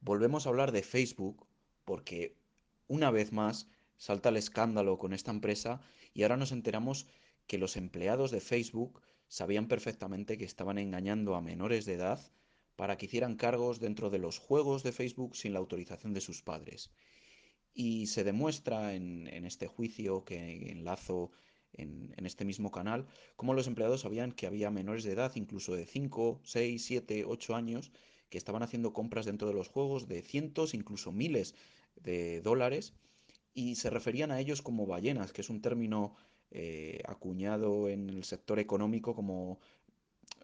Volvemos a hablar de Facebook porque una vez más salta el escándalo con esta empresa y ahora nos enteramos que los empleados de Facebook sabían perfectamente que estaban engañando a menores de edad para que hicieran cargos dentro de los juegos de Facebook sin la autorización de sus padres. Y se demuestra en, este juicio que enlazo en, en, este mismo canal cómo los empleados sabían que había menores de edad, incluso de 5, 6, 7, 8 años, que estaban haciendo compras dentro de los juegos de cientos, incluso miles de dólares, y se referían a ellos como ballenas, que es un término eh, acuñado en el sector económico como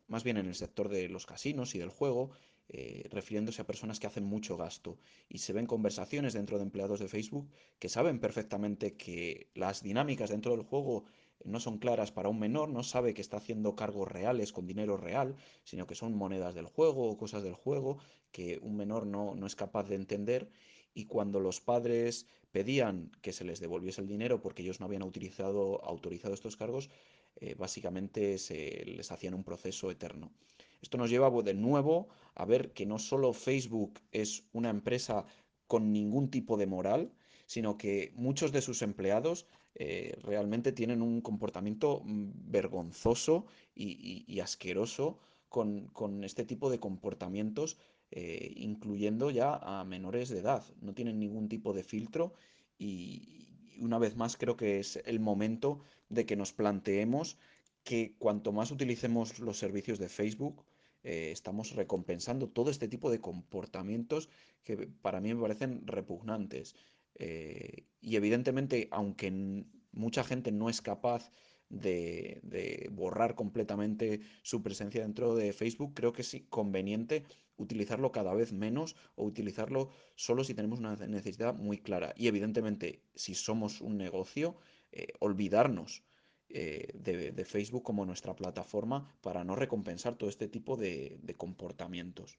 más bien en el sector de los casinos y del juego, eh, refiriéndose a personas que hacen mucho gasto. Y se ven conversaciones dentro de empleados de Facebook que saben perfectamente que las dinámicas dentro del juego no son claras para un menor, no sabe que está haciendo cargos reales con dinero real, sino que son monedas del juego o cosas del juego que un menor no, no es capaz de entender. Y cuando los padres pedían que se les devolviese el dinero porque ellos no habían utilizado, autorizado estos cargos, eh, básicamente se les hacían un proceso eterno. Esto nos lleva de nuevo a ver que no solo Facebook es una empresa con ningún tipo de moral, sino que muchos de sus empleados eh, realmente tienen un comportamiento mm, vergonzoso y, asqueroso con, con, este tipo de comportamientos, eh, incluyendo ya a menores de edad. No tienen ningún tipo de filtro y, una vez más creo que es el momento de que nos planteemos que cuanto más utilicemos los servicios de Facebook, eh, estamos recompensando todo este tipo de comportamientos que para mí me parecen repugnantes. Eh, y evidentemente, aunque mucha gente no es capaz de, borrar completamente su presencia dentro de Facebook, creo que es conveniente utilizarlo cada vez menos o utilizarlo solo si tenemos una necesidad muy clara. Y evidentemente, si somos un negocio, eh, olvidarnos eh, de, Facebook como nuestra plataforma para no recompensar todo este tipo de comportamientos.